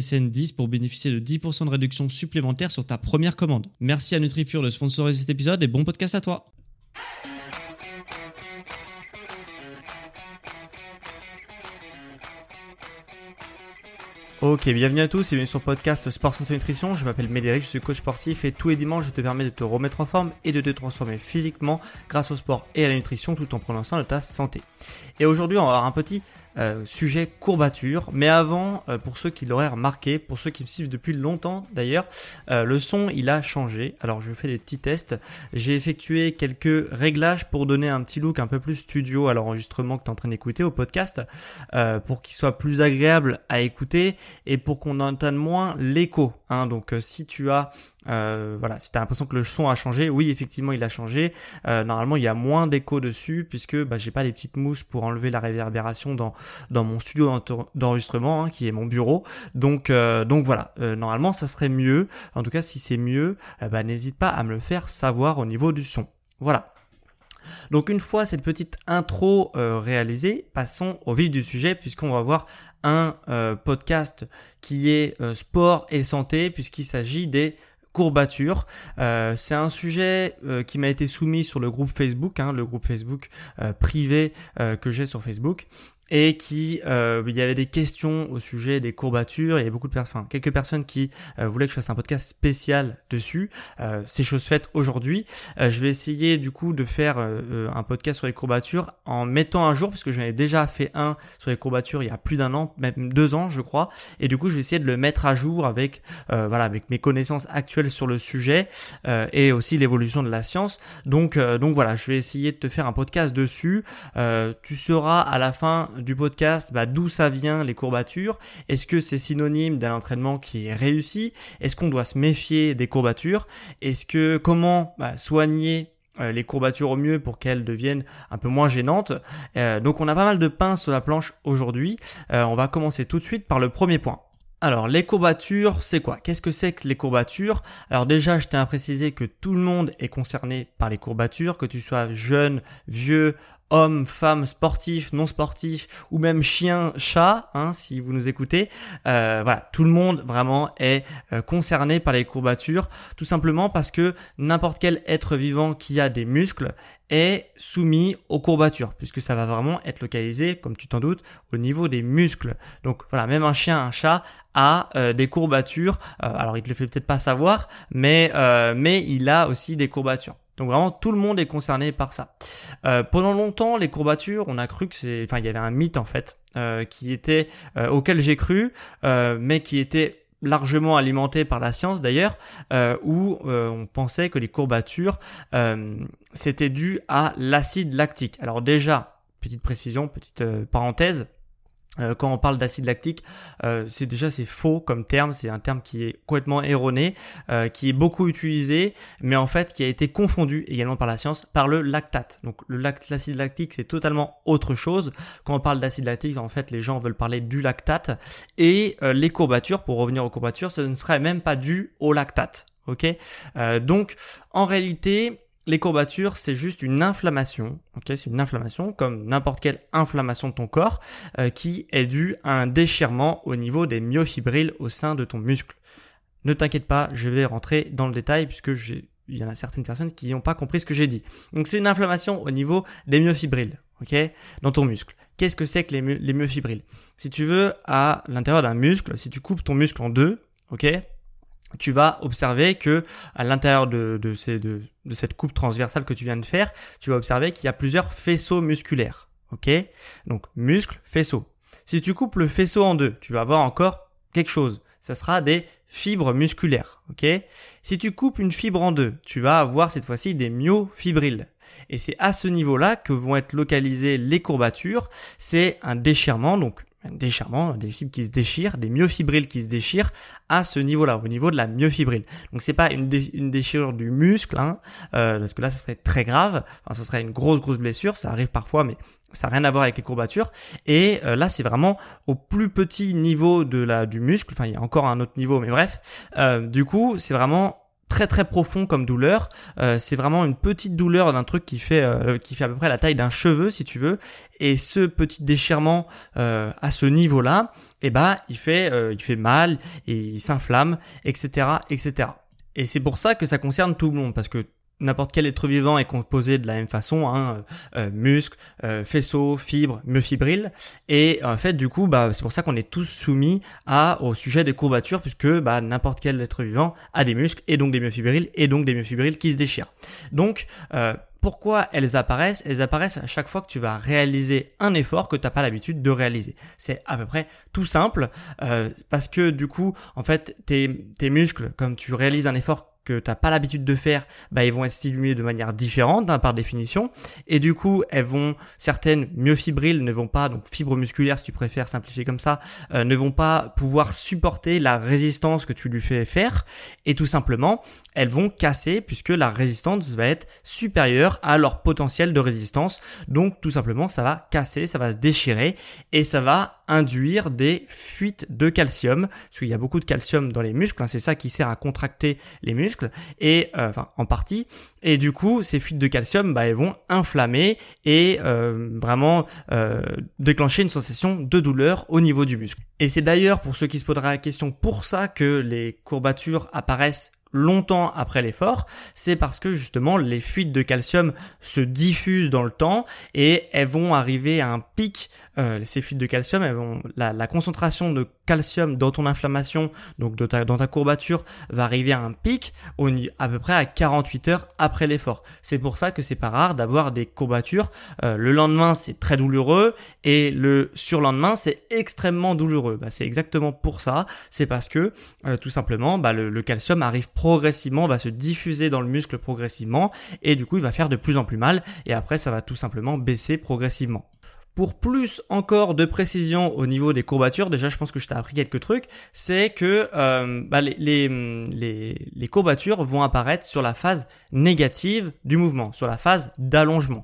SSN 10 pour bénéficier de 10% de réduction supplémentaire sur ta première commande. Merci à NutriPure de sponsoriser cet épisode et bon podcast à toi. Ok, bienvenue à tous et bienvenue sur le podcast Sport Santé Nutrition. Je m'appelle Médéric, je suis coach sportif et tous les dimanches je te permets de te remettre en forme et de te transformer physiquement grâce au sport et à la nutrition tout en prenant soin de ta santé. Et aujourd'hui on va avoir un petit euh, sujet courbature. Mais avant, euh, pour ceux qui l'auraient remarqué, pour ceux qui me suivent depuis longtemps d'ailleurs, euh, le son il a changé. Alors je fais des petits tests. J'ai effectué quelques réglages pour donner un petit look un peu plus studio à l'enregistrement que tu es en train d'écouter au podcast, pour qu'il soit plus agréable à écouter et pour qu'on entende moins l'écho. Hein. Donc si tu as voilà, si tu as l'impression que le son a changé, oui effectivement il a changé. normalement il y a moins d'écho dessus puisque bah, j'ai pas les petites mousses pour enlever la réverbération dans dans mon studio d'enregistrement hein, qui est mon bureau. Donc euh, donc voilà, euh, normalement ça serait mieux. En tout cas si c'est mieux, ben, n'hésite pas à me le faire savoir au niveau du son. Voilà. Donc une fois cette petite intro euh, réalisée, passons au vif du sujet puisqu'on va voir un podcast qui est sport et santé puisqu'il s'agit des courbatures. c'est un sujet qui m'a été soumis sur le groupe Facebook, hein, le groupe Facebook privé que j'ai sur Facebook et qui euh, il y avait des questions au sujet des courbatures. Il y avait beaucoup de personnes, quelques personnes qui euh, voulaient que je fasse un podcast spécial dessus. Euh, c'est chose faite aujourd'hui. Euh, je vais essayer du coup de faire un podcast sur les courbatures en mettant un jour, parce que j'en ai déjà fait un sur les courbatures il y a plus d'un an, même deux ans je crois. Et du coup je vais essayer de le mettre à jour avec voilà avec mes connaissances actuelles sur le sujet et aussi l'évolution de la science. Donc donc voilà, je vais essayer de te faire un podcast dessus. tu seras à la fin du podcast bah, d'où ça vient les courbatures? Est-ce que c'est synonyme d'un entraînement qui est réussi? Est-ce qu'on doit se méfier des courbatures? Est-ce que comment bah, soigner euh, les courbatures au mieux pour qu'elles deviennent un peu moins gênantes? Euh, donc on a pas mal de pain sur la planche aujourd'hui. Euh, on va commencer tout de suite par le premier point. Alors les courbatures, c'est quoi? Qu'est-ce que c'est que les courbatures? Alors déjà, je tiens à préciser que tout le monde est concerné par les courbatures, que tu sois jeune, vieux, hommes, femmes, sportifs, non sportifs, ou même chien, chat, hein, si vous nous écoutez. Euh, voilà, tout le monde vraiment est euh, concerné par les courbatures, tout simplement parce que n'importe quel être vivant qui a des muscles est soumis aux courbatures, puisque ça va vraiment être localisé, comme tu t'en doutes, au niveau des muscles. Donc voilà, même un chien, un chat a euh, des courbatures. alors il te le fait peut-être pas savoir, mais mais il a aussi des courbatures. Donc vraiment tout le monde est concerné par ça. Euh, pendant longtemps, les courbatures, on a cru que c'est, enfin il y avait un mythe en fait euh, qui était euh, auquel j'ai cru, mais qui était largement alimenté par la science d'ailleurs, où on pensait que les courbatures c'était dû à l'acide lactique. Alors déjà, petite précision, petite parenthèse, quand on parle d'acide lactique, euh, c'est déjà c'est faux comme terme, c'est un terme qui est complètement erroné, euh, qui est beaucoup utilisé, mais en fait qui a été confondu également par la science par le lactate. Donc le l'acide lactique c'est totalement autre chose. Quand on parle d'acide lactique, en fait les gens veulent parler du lactate et les courbatures, pour revenir aux courbatures, ce ne serait même pas dû au lactate. Ok, donc en réalité les courbatures, c'est juste une inflammation, ok C'est une inflammation comme n'importe quelle inflammation de ton corps euh, qui est due à un déchirement au niveau des myofibrilles au sein de ton muscle. Ne t'inquiète pas, je vais rentrer dans le détail puisque j'ai il y en a certaines personnes qui n'ont pas compris ce que j'ai dit. Donc c'est une inflammation au niveau des myofibrilles, ok, dans ton muscle. Qu'est-ce que c'est que les, myofibrilles? Si tu veux, à l'intérieur d'un muscle, si tu coupes ton muscle en deux, ok, tu vas observer que à l'intérieur de, de, cette coupe transversale que tu viens de faire, tu vas observer qu'il y a plusieurs faisceaux musculaires. Ok? Donc muscle, faisceau. Si tu coupes le faisceau en deux, tu vas avoir encore quelque chose. Ça sera des fibres musculaires. Ok? Si tu coupes une fibre en deux, tu vas avoir cette fois-ci des myofibrilles. Et c'est à ce niveau-là que vont être localisées les courbatures. C'est un déchirement, donc déchirement, des fibres qui se déchirent, des myofibrilles qui se déchirent à ce niveau-là, au niveau de la myofibrille. Donc c'est pas une, déchirure du muscle, hein, euh, parce que là ça serait très grave, enfin serait une grosse grosse blessure, ça arrive parfois, mais ça n'a rien à voir avec les courbatures. Et euh, là, c'est vraiment au plus petit niveau de la du muscle. Enfin, il y a encore un autre niveau, mais bref. Euh, du coup, c'est vraiment très très profond comme douleur. Euh, c'est vraiment une petite douleur d'un truc qui fait euh, qui fait à peu près la taille d'un cheveu si tu veux. Et ce petit déchirement euh, à ce niveau-là, eh ben il fait il fait mal il s'inflamme, etc., etc. Et c'est pour ça que ça concerne tout le monde parce que n'importe quel être vivant est composé de la même façon, hein, euh, muscles, euh, faisceaux, fibres, myofibrilles. Et en fait, du coup, bah, c'est pour ça qu'on est tous soumis à, au sujet des courbatures, puisque bah, n'importe quel être vivant a des muscles et donc des myofibrilles et donc des myofibrilles qui se déchirent. Donc, euh, pourquoi elles apparaissent? Elles apparaissent à chaque fois que tu vas réaliser un effort que tu n'as pas l'habitude de réaliser. C'est à peu près tout simple euh, parce que du coup, en fait, tes, tes muscles, comme tu réalises un effort que t'as pas l'habitude de faire, bah ils vont être stimulés de manière différente hein, par définition, et du coup elles vont certaines myofibrilles ne vont pas donc fibres musculaires si tu préfères simplifier comme ça, euh, ne vont pas pouvoir supporter la résistance que tu lui fais faire, et tout simplement elles vont casser puisque la résistance va être supérieure à leur potentiel de résistance, donc tout simplement ça va casser, ça va se déchirer et ça va induire des fuites de calcium, parce qu'il y a beaucoup de calcium dans les muscles, hein, c'est ça qui sert à contracter les muscles, et euh, enfin en partie, et du coup ces fuites de calcium, bah, elles vont inflammer et euh, vraiment euh, déclencher une sensation de douleur au niveau du muscle. Et c'est d'ailleurs pour ceux qui se poseraient la question pour ça que les courbatures apparaissent longtemps après l'effort, c'est parce que justement les fuites de calcium se diffusent dans le temps et elles vont arriver à un pic. Euh, ces fuites de calcium, elles la, concentration de calcium dans ton inflammation, donc dans ta courbature, va arriver à un pic au, à peu près à 48 heures après l'effort. C'est pour ça que c'est pas rare d'avoir des courbatures. Euh, le lendemain, c'est très douloureux et le surlendemain, c'est extrêmement douloureux. Bah, c'est exactement pour ça. C'est parce que euh, tout simplement, bah, le, le calcium arrive progressivement, va se diffuser dans le muscle progressivement et du coup il va faire de plus en plus mal et après ça va tout simplement baisser progressivement. Pour plus encore de précision au niveau des courbatures, déjà je pense que je t'ai appris quelques trucs, c'est que euh, bah, les, courbatures vont apparaître sur la phase négative du mouvement, sur la phase d'allongement.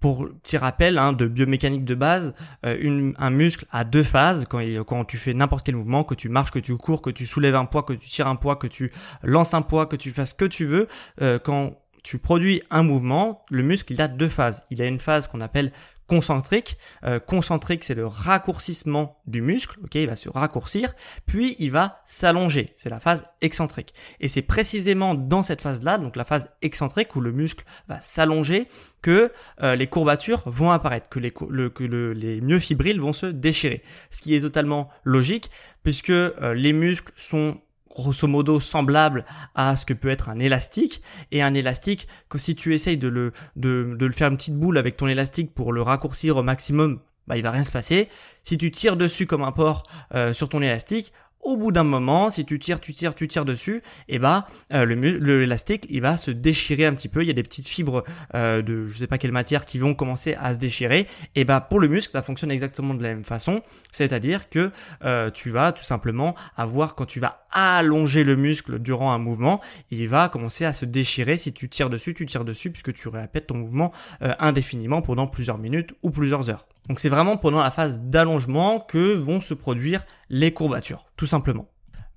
Pour petit rappel hein, de biomécanique de base, euh, un muscle a deux phases quand, quand tu fais n'importe quel mouvement, que tu marches, que tu cours, que tu soulèves un poids, que tu tires un poids, que tu lances un poids, que tu fasses ce que tu veux. Euh, quand tu produis un mouvement, le muscle il a deux phases. Il a une phase qu'on appelle concentrique. Euh, concentrique, c'est le raccourcissement du muscle. Ok, il va se raccourcir, puis il va s'allonger. C'est la phase excentrique. Et c'est précisément dans cette phase-là, donc la phase excentrique où le muscle va s'allonger, que euh, les courbatures vont apparaître, que les que les myofibrilles vont se déchirer. Ce qui est totalement logique, puisque euh, les muscles sont grosso modo semblable à ce que peut être un élastique et un élastique que si tu essayes de le de, de le faire une petite boule avec ton élastique pour le raccourcir au maximum bah il va rien se passer si tu tires dessus comme un porc euh, sur ton élastique au bout d'un moment, si tu tires, tu tires, tu tires dessus, et bah euh, le l'élastique il va se déchirer un petit peu. Il y a des petites fibres euh, de je sais pas quelle matière qui vont commencer à se déchirer. Et bah pour le muscle, ça fonctionne exactement de la même façon, c'est-à-dire que euh, tu vas tout simplement avoir quand tu vas allonger le muscle durant un mouvement, il va commencer à se déchirer. Si tu tires dessus, tu tires dessus puisque tu répètes ton mouvement indéfiniment pendant plusieurs minutes ou plusieurs heures. Donc c'est vraiment pendant la phase d'allongement que vont se produire les courbatures, tout simplement.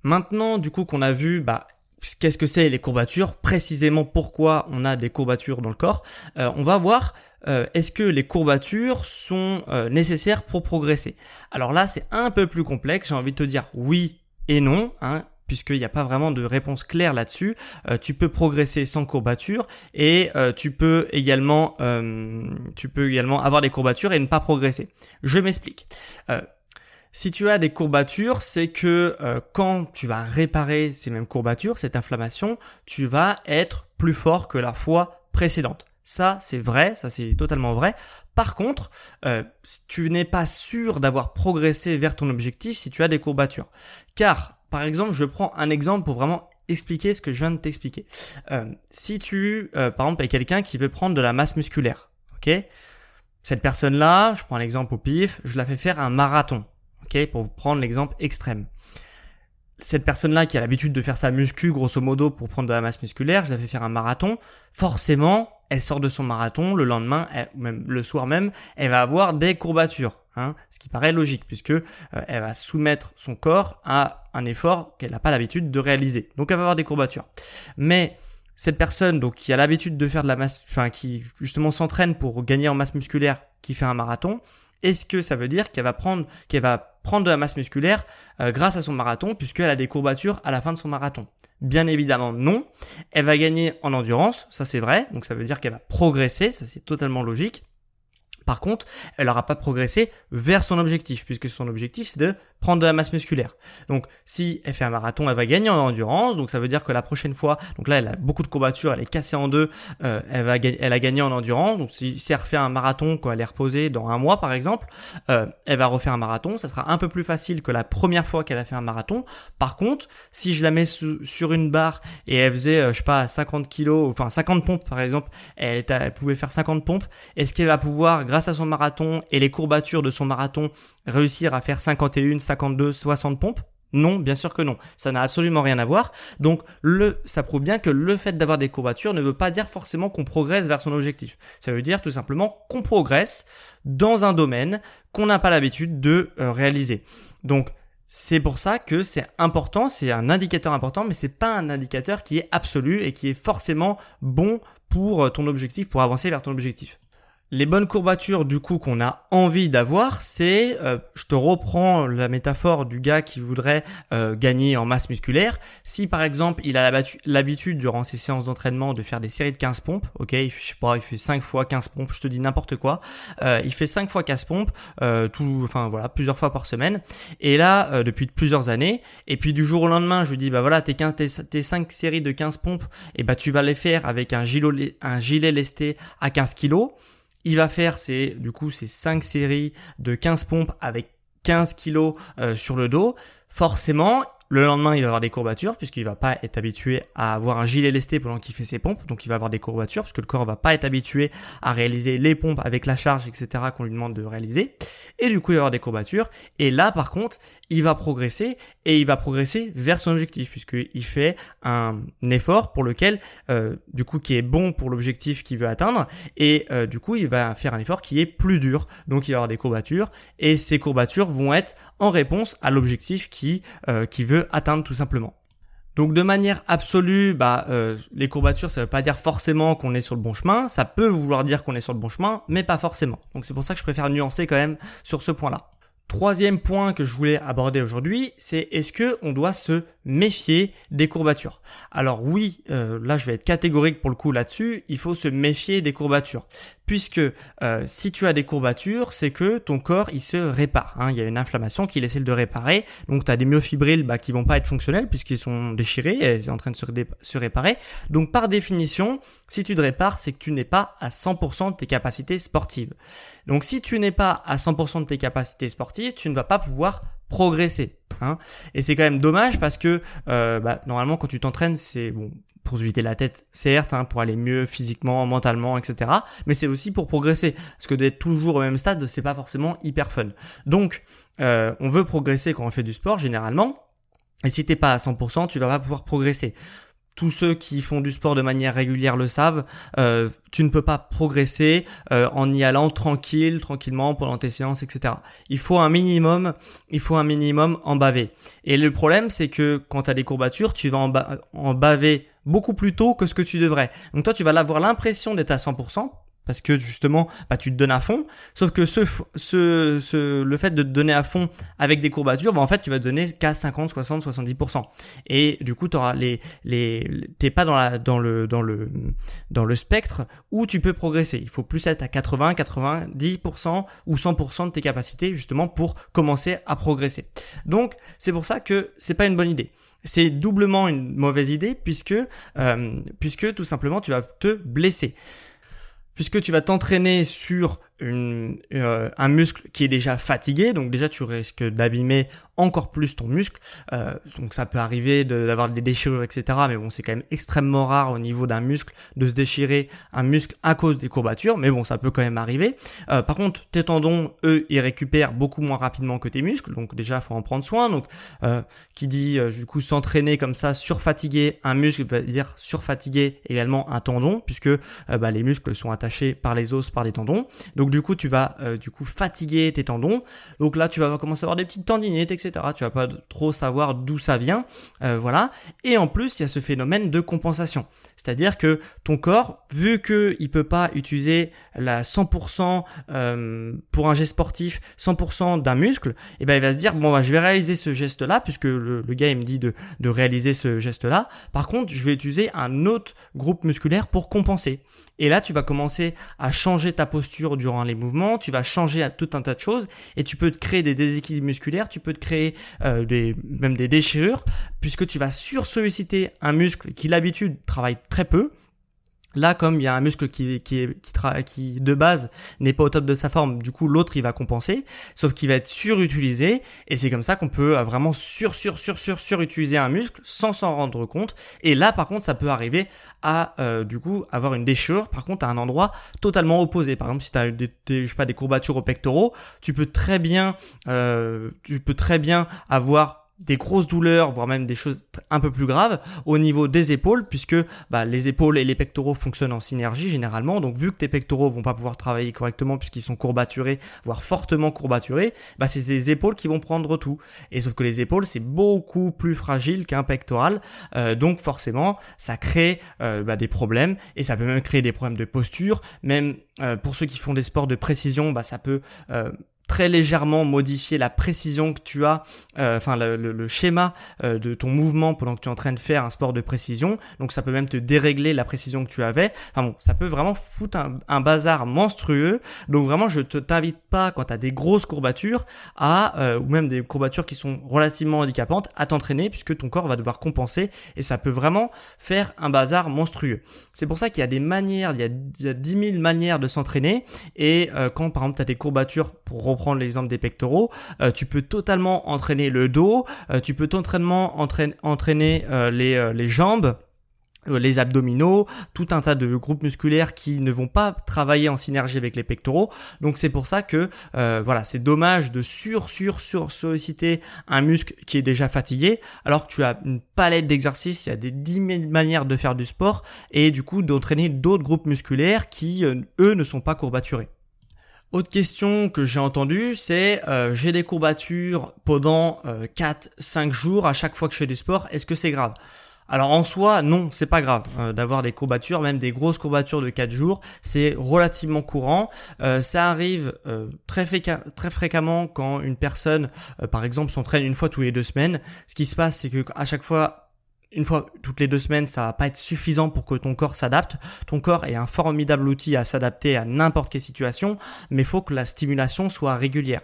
Maintenant, du coup, qu'on a vu, bah, qu'est-ce que c'est les courbatures, précisément pourquoi on a des courbatures dans le corps, euh, on va voir euh, est-ce que les courbatures sont euh, nécessaires pour progresser? Alors là, c'est un peu plus complexe, j'ai envie de te dire oui et non, hein, puisqu'il n'y a pas vraiment de réponse claire là-dessus. Euh, tu peux progresser sans courbature et euh, tu peux également tu peux également avoir des courbatures et ne pas progresser. Je m'explique. Si tu as des courbatures, c'est que quand tu vas réparer ces mêmes courbatures, cette inflammation, tu vas être plus fort que la fois précédente. Ça, c'est vrai, ça c'est totalement vrai. Par contre, euh, tu n'es pas sûr d'avoir progressé vers ton objectif si tu as des courbatures. Car, par exemple, je prends un exemple pour vraiment expliquer ce que je viens de t'expliquer. Euh, si tu, euh, par exemple, es quelqu'un qui veut prendre de la masse musculaire, ok? Cette personne-là, je prends un exemple au pif, je la fais faire un marathon, ok? Pour prendre l'exemple extrême cette personne-là qui a l'habitude de faire sa muscu grosso modo pour prendre de la masse musculaire, je la fais faire un marathon, forcément, elle sort de son marathon, le lendemain, le soir même, elle va avoir des courbatures, hein, ce qui paraît logique puisque euh, elle va soumettre son corps à un effort qu'elle n'a pas l'habitude de réaliser. Donc elle va avoir des courbatures. Mais cette personne donc qui a l'habitude de faire de la masse, enfin qui justement s'entraîne pour gagner en masse musculaire, qui fait un marathon, est-ce que ça veut dire qu'elle va prendre, qu'elle va prendre de la masse musculaire euh, grâce à son marathon, puisqu'elle a des courbatures à la fin de son marathon? Bien évidemment, non. Elle va gagner en endurance, ça c'est vrai, donc ça veut dire qu'elle va progresser, ça c'est totalement logique. Par contre, elle n'aura pas progressé vers son objectif, puisque son objectif c'est de prendre de la masse musculaire. Donc si elle fait un marathon, elle va gagner en endurance, donc ça veut dire que la prochaine fois, donc là elle a beaucoup de courbatures, elle est cassée en deux, euh, elle a gagné en endurance, donc si, elle refait un marathon quand elle est reposée dans un mois par exemple, euh, elle va refaire un marathon, ça sera un peu plus facile que la première fois qu'elle a fait un marathon. Par contre, si je la mets sur une barre et elle faisait, euh, je sais pas, 50 kilos, enfin 50 pompes par exemple, elle pouvait faire 50 pompes, est-ce qu'elle va pouvoir grâce à son marathon et les courbatures de son marathon, réussir à faire 51, 52, 60 pompes? Non, bien sûr que non. Ça n'a absolument rien à voir. Donc, ça prouve bien que le fait d'avoir des courbatures ne veut pas dire forcément qu'on progresse vers son objectif. Ça veut dire tout simplement qu'on progresse dans un domaine qu'on n'a pas l'habitude de euh, réaliser. Donc, c'est pour ça que c'est important, c'est un indicateur important, mais c'est pas un indicateur qui est absolu et qui est forcément bon pour euh, ton objectif, pour avancer vers ton objectif. Les bonnes courbatures du coup qu'on a envie d'avoir, c'est, euh, je te reprends la métaphore du gars qui voudrait euh, gagner en masse musculaire. Si par exemple il a l'habitude durant ses séances d'entraînement de faire des séries de 15 pompes, ok, je sais pas, il fait 5 fois 15 pompes, je te dis n'importe quoi, euh, il fait 5 fois 15 pompes, tout, enfin voilà, plusieurs fois par semaine. Et là, depuis plusieurs années, et puis du jour au lendemain, je lui dis bah voilà, tes, 15, tes, 5 séries de 15 pompes, et bah tu vas les faire avec un gilet, un gilet lesté à 15 kilos. Il va faire ses, du coup, ces 5 séries de 15 pompes avec 15 kilos euh, sur le dos. Forcément, le lendemain, il va avoir des courbatures puisqu'il va pas être habitué à avoir un gilet lesté pendant qu'il fait ses pompes. Donc, il va avoir des courbatures puisque le corps va pas être habitué à réaliser les pompes avec la charge, etc. qu'on lui demande de réaliser. Et du coup, il va avoir des courbatures. Et là, par contre, il va progresser et il va progresser vers son objectif puisqu'il fait un effort pour lequel, euh, du coup, qui est bon pour l'objectif qu'il veut atteindre. Et euh, du coup, il va faire un effort qui est plus dur. Donc, il va avoir des courbatures et ces courbatures vont être en réponse à l'objectif qui, euh, qui veut atteindre tout simplement. Donc de manière absolue, bah, euh, les courbatures, ça ne veut pas dire forcément qu'on est sur le bon chemin. Ça peut vouloir dire qu'on est sur le bon chemin, mais pas forcément. Donc c'est pour ça que je préfère nuancer quand même sur ce point-là. Troisième point que je voulais aborder aujourd'hui, c'est est-ce que on doit se méfier des courbatures Alors oui, euh, là je vais être catégorique pour le coup là-dessus, il faut se méfier des courbatures puisque euh, si tu as des courbatures, c'est que ton corps il se répare. Hein. Il y a une inflammation qu'il essaie de réparer, donc tu as des myofibrilles bah, qui vont pas être fonctionnels puisqu'ils sont déchirés et sont en train de se, se, réparer. Donc par définition, si tu te répares, c'est que tu n'es pas à 100% de tes capacités sportives. Donc si tu n'es pas à 100% de tes capacités sportives, tu ne vas pas pouvoir progresser. Hein. Et c'est quand même dommage parce que euh, bah, normalement quand tu t'entraînes, c'est bon pour se vider la tête, certes, hein, pour aller mieux physiquement, mentalement, etc. Mais c'est aussi pour progresser, parce que d'être toujours au même stade, c'est pas forcément hyper fun. Donc, euh, on veut progresser quand on fait du sport, généralement. Et si t'es pas à 100%, tu vas pas pouvoir progresser tous ceux qui font du sport de manière régulière le savent, euh, tu ne peux pas progresser euh, en y allant tranquille, tranquillement pendant tes séances, etc. Il faut un minimum, il faut un minimum en baver. Et le problème, c'est que quand tu as des courbatures, tu vas en, baver beaucoup plus tôt que ce que tu devrais. Donc toi, tu vas avoir l'impression d'être à 100%, parce que justement bah, tu te donnes à fond. Sauf que ce, ce, ce, le fait de te donner à fond avec des courbatures bah, en fait tu vas te donner qu'à 50 60 70% et du coup tu auras les les t'es pas dans la dans le dans le dans le spectre où tu peux progresser. Il faut plus être à 80 90% ou 100% de tes capacités justement pour commencer à progresser. Donc c'est pour ça que c'est pas une bonne idée. C'est doublement une mauvaise idée puisque euh, puisque tout simplement tu vas te blesser puisque tu vas t'entraîner sur euh, un muscle qui est déjà fatigué, donc déjà tu risques d'abîmer encore plus ton muscle. Euh, donc ça peut arriver d'avoir des déchirures, etc. Mais bon, c'est quand même extrêmement rare au niveau d'un muscle de se déchirer un muscle à cause des courbatures. Mais bon, ça peut quand même arriver. Euh, par contre, tes tendons, eux, ils récupèrent beaucoup moins rapidement que tes muscles. Donc déjà, faut en prendre soin. Donc qui dit du coup s'entraîner comme ça, surfatiguer un muscle, veut dire surfatiguer également un tendon, puisque bah, les muscles sont attachés par les os, par les tendons. Donc du coup, tu vas euh, du coup fatiguer tes tendons. Donc là, tu vas commencer à avoir des petites tendinites, etc. Tu vas pas trop savoir d'où ça vient, euh, voilà. Et en plus, il y a ce phénomène de compensation, c'est-à-dire que ton corps, vu que il peut pas utiliser la 100% euh, pour un geste sportif, 100% d'un muscle, et eh ben il va se dire bon bah je vais réaliser ce geste-là puisque le, gars il me dit de, de réaliser ce geste-là. Par contre, je vais utiliser un autre groupe musculaire pour compenser. Et là, tu vas commencer à changer ta posture durant les mouvements, tu vas changer à tout un tas de choses et tu peux te créer des déséquilibres musculaires, tu peux te créer euh, même des déchirures puisque tu vas sursolliciter un muscle qui l'habitude travaille très peu Là, comme il y a un muscle qui, qui, qui, qui de base n'est pas au top de sa forme, du coup l'autre il va compenser, sauf qu'il va être surutilisé, et c'est comme ça qu'on peut euh, vraiment sur sur sur sur surutiliser un muscle sans s'en rendre compte. Et là, par contre, ça peut arriver à euh, du coup avoir une déchirure, par contre à un endroit totalement opposé. Par exemple, si tu as des, sais pas des courbatures aux pectoraux, tu peux très bien euh, tu peux très bien avoir des grosses douleurs, voire même des choses un peu plus graves au niveau des épaules, puisque bah, les épaules et les pectoraux fonctionnent en synergie généralement. Donc vu que tes pectoraux vont pas pouvoir travailler correctement puisqu'ils sont courbaturés, voire fortement courbaturés, bah, c'est les épaules qui vont prendre tout. Et sauf que les épaules c'est beaucoup plus fragile qu'un pectoral, euh, donc forcément ça crée euh, bah, des problèmes et ça peut même créer des problèmes de posture. Même euh, pour ceux qui font des sports de précision, bah, ça peut très légèrement modifier la précision que tu as, euh, enfin le, schéma euh, de ton mouvement pendant que tu es en train de faire un sport de précision. Donc ça peut même te dérégler la précision que tu avais. Enfin bon, ça peut vraiment foutre un, bazar monstrueux. Donc vraiment, je te t'invite pas quand tu as des grosses courbatures à euh, ou même des courbatures qui sont relativement handicapantes à t'entraîner puisque ton corps va devoir compenser et ça peut vraiment faire un bazar monstrueux. C'est pour ça qu'il y a des manières, il y a, il y a 10 000 manières de s'entraîner et quand par exemple tu as des courbatures pour reprendre prendre l'exemple des pectoraux, euh, tu peux totalement entraîner le dos, euh, tu peux totalement entraîner, euh, les, les jambes les abdominaux, tout un tas de groupes musculaires qui ne vont pas travailler en synergie avec les pectoraux. Donc c'est pour ça que voilà, c'est dommage de sur sur sur solliciter un muscle qui est déjà fatigué alors que tu as une palette d'exercices, il y a des 10 000 manières de faire du sport et du coup d'entraîner d'autres groupes musculaires qui eux ne sont pas courbaturés. Autre question que j'ai entendue, c'est euh, j'ai des courbatures pendant euh, 4-5 jours à chaque fois que je fais du sport, est-ce que c'est grave? Alors en soi, non, c'est pas grave euh, d'avoir des courbatures, même des grosses courbatures de 4 jours, c'est relativement courant. Euh, ça arrive très, très, fréquemment quand une personne, par exemple, s'entraîne une fois tous les deux semaines. Ce qui se passe, c'est que à chaque fois une fois toutes les deux semaines, ça va pas être suffisant pour que ton corps s'adapte. Ton corps est un formidable outil à s'adapter à n'importe quelle situation, mais faut que la stimulation soit régulière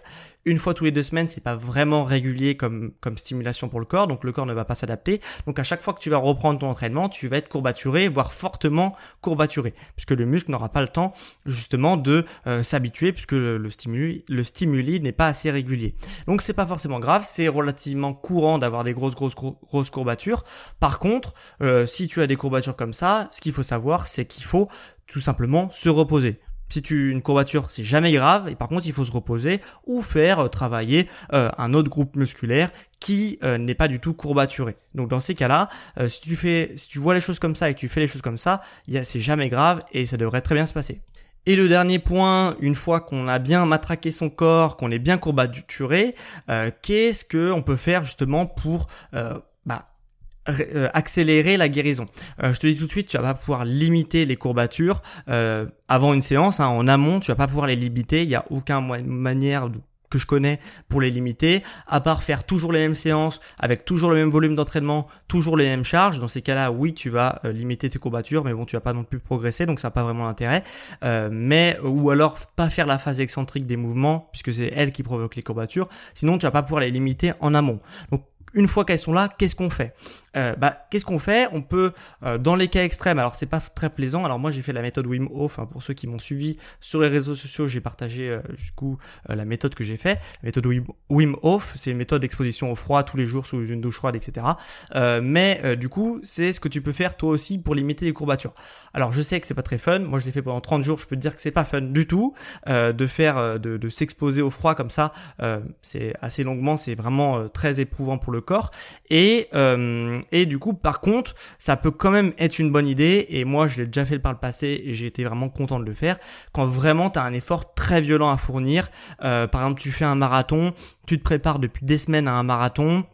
une fois tous les deux semaines, c'est pas vraiment régulier comme, comme stimulation pour le corps, donc le corps ne va pas s'adapter. Donc à chaque fois que tu vas reprendre ton entraînement, tu vas être courbaturé, voire fortement courbaturé, puisque le muscle n'aura pas le temps justement de euh, s'habituer, puisque le, stimuli, le stimuli n'est pas assez régulier. Donc c'est pas forcément grave, c'est relativement courant d'avoir des grosses grosses grosses courbatures. Par contre, euh, si tu as des courbatures comme ça, ce qu'il faut savoir, c'est qu'il faut tout simplement se reposer si tu une courbature, c'est jamais grave. Et par contre, il faut se reposer ou faire euh, travailler euh, un autre groupe musculaire qui euh, n'est pas du tout courbaturé. Donc dans ces cas-là, si tu fais, si tu vois les choses comme ça et que tu fais les choses comme ça, c'est jamais grave et ça devrait très bien se passer. Et le dernier point, une fois qu'on a bien matraqué son corps, qu'on est bien courbaturé, qu'est-ce que on peut faire justement pour accélérer la guérison. je te dis tout de suite, tu vas pas pouvoir limiter les courbatures avant une séance. Hein, en amont, tu vas pas pouvoir les limiter. Il y a aucune manière que je connais pour les limiter, à part faire toujours les mêmes séances, avec toujours le même volume d'entraînement, toujours les mêmes charges. Dans ces cas-là, oui, tu vas euh, limiter tes courbatures, mais bon, tu vas pas non plus progresser, donc ça n'a pas vraiment d'intérêt. Euh, mais ou alors pas faire la phase excentrique des mouvements, puisque c'est elle qui provoque les courbatures. Sinon, tu vas pas pouvoir les limiter en amont. Une fois qu'elles sont là, qu'est-ce qu'on fait? Euh, bah, qu'est-ce qu'on fait? On peut, euh, dans les cas extrêmes, alors c'est pas très plaisant. Alors moi j'ai fait la méthode Wim Hof. Hein, pour ceux qui m'ont suivi sur les réseaux sociaux, j'ai partagé euh, du coup la méthode que j'ai fait. La méthode Wim, Wim Hof, c'est une méthode d'exposition au froid tous les jours sous une douche froide, etc. mais du coup, c'est ce que tu peux faire toi aussi pour limiter les courbatures. Alors je sais que c'est pas très fun. Moi je l'ai fait pendant 30 jours. Je peux te dire que c'est pas fun du tout de faire, de, de s'exposer au froid comme ça. c'est assez longuement. C'est vraiment très éprouvant pour le corps. Et et du coup, par contre, ça peut quand même être une bonne idée. Et moi, je l'ai déjà fait par le passé et j'ai été vraiment content de le faire. Quand vraiment tu as un effort très violent à fournir. Euh, par exemple, tu fais un marathon, tu te prépares depuis des semaines à un marathon.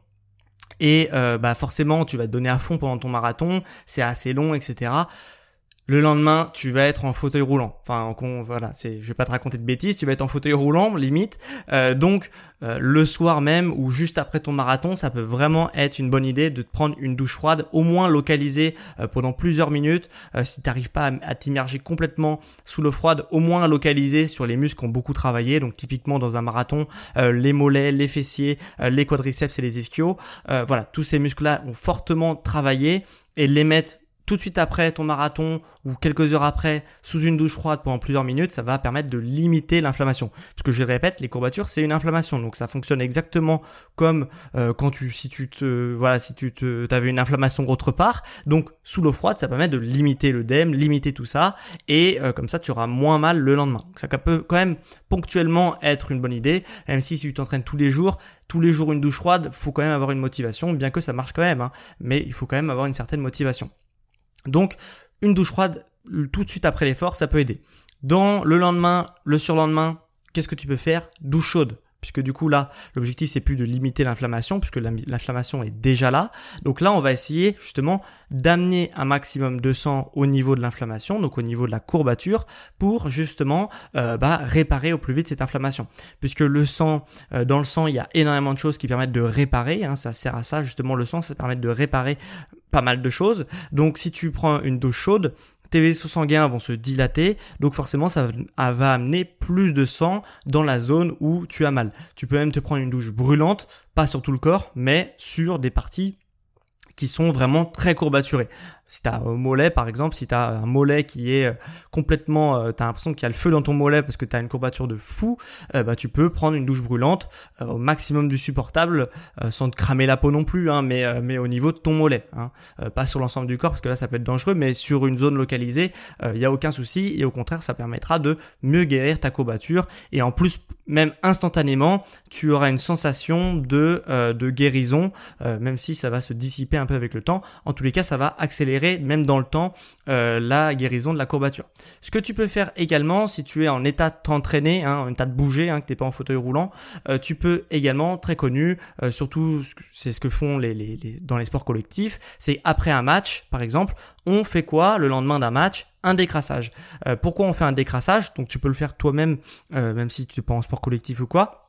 Et euh, bah forcément, tu vas te donner à fond pendant ton marathon, c'est assez long, etc. Le lendemain, tu vas être en fauteuil roulant. Enfin, voilà, c'est, je vais pas te raconter de bêtises, tu vas être en fauteuil roulant, limite. Euh, donc, euh, le soir même ou juste après ton marathon, ça peut vraiment être une bonne idée de te prendre une douche froide, au moins localisée euh, pendant plusieurs minutes. si tu n'arrives pas à, t'immerger complètement sous l'eau froide, au moins localisée sur les muscles qui ont beaucoup travaillé. Donc, typiquement dans un marathon, les mollets, les fessiers, les quadriceps et les ischios. voilà, tous ces muscles-là ont fortement travaillé et les mettre tout de suite après ton marathon ou quelques heures après sous une douche froide pendant plusieurs minutes, ça va permettre de limiter l'inflammation. Parce que je le répète, les courbatures c'est une inflammation, donc ça fonctionne exactement comme euh, quand tu si tu te voilà si tu te avais une inflammation autre part. Donc sous l'eau froide, ça permet de limiter l'œdème, limiter tout ça, et euh, comme ça tu auras moins mal le lendemain. Donc ça peut quand même ponctuellement être une bonne idée, même si si tu t'entraînes tous les jours, tous les jours une douche froide, faut quand même avoir une motivation, bien que ça marche quand même, hein, mais il faut quand même avoir une certaine motivation. Donc, une douche froide tout de suite après l'effort, ça peut aider. Dans le lendemain, le surlendemain, qu'est-ce que tu peux faire? Douche chaude puisque du coup là, l'objectif c'est plus de limiter l'inflammation, puisque l'inflammation est déjà là. Donc là, on va essayer justement d'amener un maximum de sang au niveau de l'inflammation, donc au niveau de la courbature, pour justement euh, bah, réparer au plus vite cette inflammation. Puisque le sang, euh, dans le sang, il y a énormément de choses qui permettent de réparer, hein, ça sert à ça justement le sang, ça permet de réparer pas mal de choses. Donc si tu prends une douche chaude, vaisseaux sanguins vont se dilater, donc forcément ça va amener plus de sang dans la zone où tu as mal. Tu peux même te prendre une douche brûlante, pas sur tout le corps, mais sur des parties qui sont vraiment très courbaturées. Si tu as un mollet par exemple, si tu as un mollet qui est euh, complètement, euh, tu as l'impression qu'il y a le feu dans ton mollet parce que tu as une courbature de fou, euh, bah, tu peux prendre une douche brûlante au maximum du supportable sans te cramer la peau non plus, hein, mais, au niveau de ton mollet. Hein. pas sur l'ensemble du corps parce que là ça peut être dangereux, mais sur une zone localisée, il n'y a aucun souci et au contraire ça permettra de mieux guérir ta courbature et en plus même instantanément tu auras une sensation de guérison même si ça va se dissiper un peu avec le temps. En tous les cas ça va accélérer même dans le temps, euh, la guérison de la courbature. Ce que tu peux faire également, si tu es en état de t'entraîner, hein, en état de bouger, hein, que t'es pas en fauteuil roulant, euh, tu peux également, très connu, euh, surtout c'est ce que font les, dans les sports collectifs, c'est après un match, par exemple, on fait quoi le lendemain d'un match? Un décrassage. pourquoi on fait un décrassage? Donc tu peux le faire toi-même, même si tu n'es pas en sport collectif ou quoi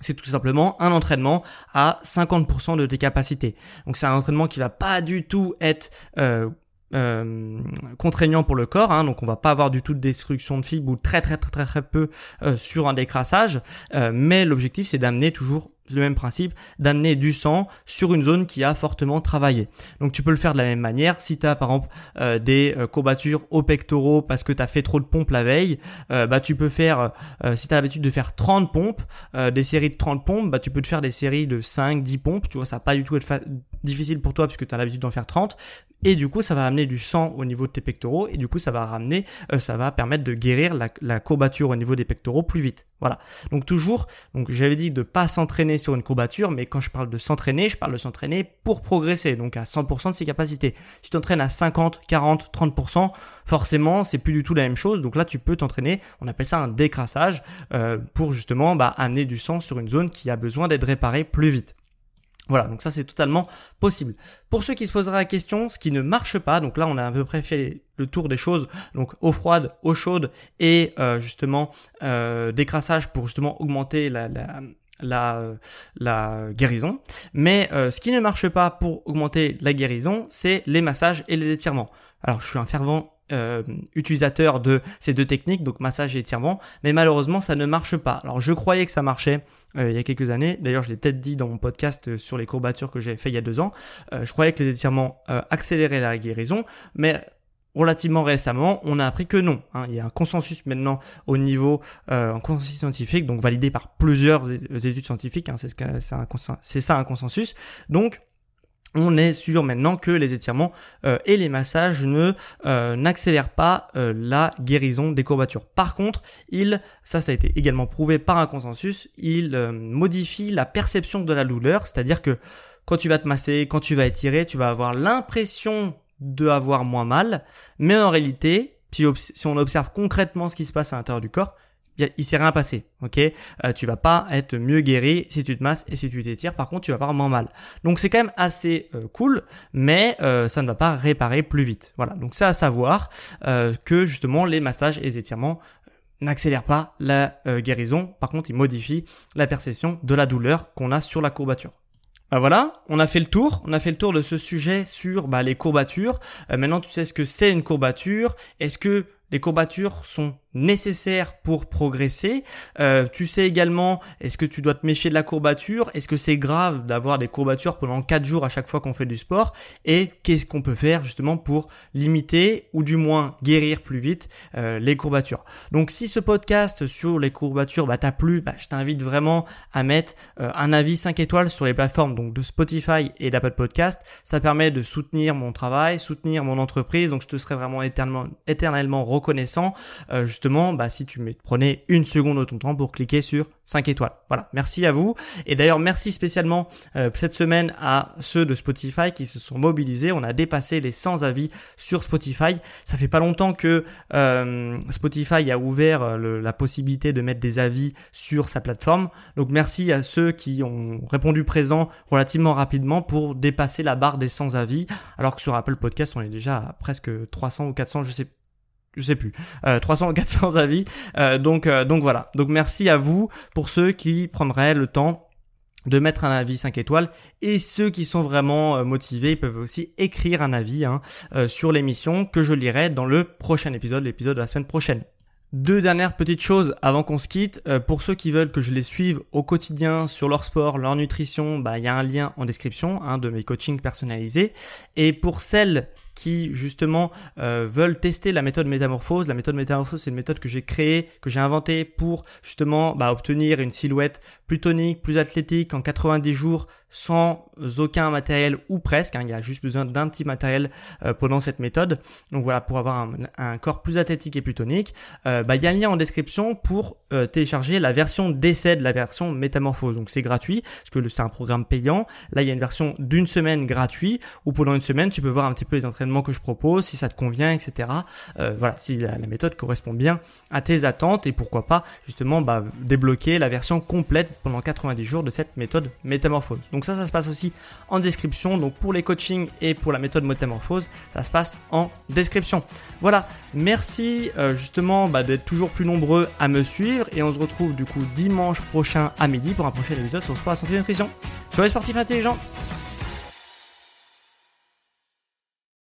c'est tout simplement un entraînement à 50% de tes capacités. Donc c'est un entraînement qui va pas du tout être euh, euh, contraignant pour le corps, hein, donc on va pas avoir du tout de destruction de fibres ou très très très très, peu euh, sur un décrassage, mais l'objectif c'est d'amener toujours le même principe d'amener du sang sur une zone qui a fortement travaillé. Donc tu peux le faire de la même manière. Si tu as par exemple euh, des euh, courbatures aux pectoraux parce que tu as fait trop de pompes la veille, euh, bah tu peux faire si tu as l'habitude de faire 30 pompes, des séries de 30 pompes, bah tu peux te faire des séries de 5 10 pompes, tu vois ça va pas du tout être difficile pour toi puisque tu as l'habitude d'en faire 30 et du coup ça va amener du sang au niveau de tes pectoraux et du coup ça va ramener ça va permettre de guérir la, la courbature au niveau des pectoraux plus vite. Voilà. Donc toujours donc j'avais dit de pas s'entraîner sur une courbature, mais quand je parle de s'entraîner, je parle de s'entraîner pour progresser, donc à 100% de ses capacités. Si tu t'entraînes à 50, 40, 30%, forcément, c'est plus du tout la même chose. Donc là, tu peux t'entraîner, on appelle ça un décrassage, euh, pour justement bah, amener du sang sur une zone qui a besoin d'être réparée plus vite. Voilà, donc ça c'est totalement possible. Pour ceux qui se poseraient la question, ce qui ne marche pas, donc là on a à peu près fait le tour des choses, donc eau froide, eau chaude et euh, justement euh, décrassage pour justement augmenter la, la la, la guérison. Mais euh, ce qui ne marche pas pour augmenter la guérison, c'est les massages et les étirements. Alors je suis un fervent euh, utilisateur de ces deux techniques, donc massage et étirement, mais malheureusement ça ne marche pas. Alors je croyais que ça marchait euh, il y a quelques années, d'ailleurs je l'ai peut-être dit dans mon podcast euh, sur les courbatures que j'avais fait il y a deux ans, je croyais que les étirements accéléraient la guérison, mais relativement récemment, on a appris que non. Hein. Il y a un consensus maintenant au niveau, un consensus scientifique, donc validé par plusieurs études scientifiques. Hein. c'est ce ça un consensus. Donc on est sûr maintenant que les étirements euh, et les massages euh, n'accélèrent pas euh, la guérison des courbatures. Par contre, ça ça a été également prouvé par un consensus, il modifie la perception de la douleur, c'est-à-dire que quand tu vas te masser, quand tu vas étirer, tu vas avoir l'impression de avoir moins mal, mais en réalité, si on observe concrètement ce qui se passe à l'intérieur du corps, il s'est rien passé, ok? Euh, Tu vas pas être mieux guéri si tu te masses et si tu t'étires. Par contre, tu vas avoir moins mal. Donc c'est quand même assez euh, cool, mais euh, ça ne va pas réparer plus vite. Voilà. Donc c'est à savoir que justement les massages et les étirements n'accélèrent pas la guérison. Par contre, ils modifient la perception de la douleur qu'on a sur la courbature. Bah voilà, on a fait le tour, on a fait le tour de ce sujet sur bah, les courbatures. maintenant, tu sais ce que c'est une courbature. Est-ce que les courbatures sont nécessaires pour progresser. Euh, tu sais également, est-ce que tu dois te méfier de la courbature? Est-ce que c'est grave d'avoir des courbatures pendant 4 jours à chaque fois qu'on fait du sport? Et qu'est-ce qu'on peut faire justement pour limiter ou du moins guérir plus vite euh, les courbatures? Donc si ce podcast sur les courbatures bah, t'a plu, bah, je t'invite vraiment à mettre euh, un avis 5 étoiles sur les plateformes donc de Spotify et d'Apple Podcast. Ça permet de soutenir mon travail, soutenir mon entreprise. Donc je te serai vraiment éternellement, éternellement reconnaissant justement bah, si tu prenais une seconde de ton temps pour cliquer sur 5 étoiles. Voilà, merci à vous. Et d'ailleurs, merci spécialement euh, cette semaine à ceux de Spotify qui se sont mobilisés. On a dépassé les 100 avis sur Spotify. Ça fait pas longtemps que euh, Spotify a ouvert euh, la possibilité de mettre des avis sur sa plateforme. Donc merci à ceux qui ont répondu présent relativement rapidement pour dépasser la barre des 100 avis, alors que sur Apple Podcast, on est déjà à presque 300 ou 400, je sais je sais plus, euh, 300 ou 400 avis. Euh, donc, euh, donc voilà. Donc merci à vous pour ceux qui prendraient le temps de mettre un avis 5 étoiles et ceux qui sont vraiment euh, motivés peuvent aussi écrire un avis hein, sur l'émission que je lirai dans le prochain épisode, l'épisode de la semaine prochaine. Deux dernières petites choses avant qu'on se quitte. pour ceux qui veulent que je les suive au quotidien sur leur sport, leur nutrition, bah il y a un lien en description hein, de mes coachings personnalisés. Et pour celles qui justement euh, veulent tester la méthode métamorphose. La méthode métamorphose, c'est une méthode que j'ai créée, que j'ai inventée pour justement bah, obtenir une silhouette plus tonique, plus athlétique en 90 jours sans aucun matériel ou presque. Hein. il y a juste besoin d'un petit matériel euh, pendant cette méthode. Donc voilà, pour avoir un, corps plus athlétique et plus tonique. Euh, bah, il y a un lien en description pour télécharger la version d'essai de la version métamorphose. Donc c'est gratuit parce que c'est un programme payant. Là, il y a une version d'une semaine gratuite où pendant une semaine, tu peux voir un petit peu les entraînements que je propose, si ça te convient, etc. Euh, voilà, si la, méthode correspond bien à tes attentes et pourquoi pas justement bah, débloquer la version complète pendant 90 jours de cette méthode métamorphose. Ça, ça se passe aussi en description. Donc pour les coachings et pour la méthode métamorphose, ça se passe en description. Voilà, merci euh, justement bah, d'être toujours plus nombreux à me suivre et on se retrouve du coup dimanche prochain à midi pour un prochain épisode sur Sport, Santé et Nutrition. Les sportifs intelligents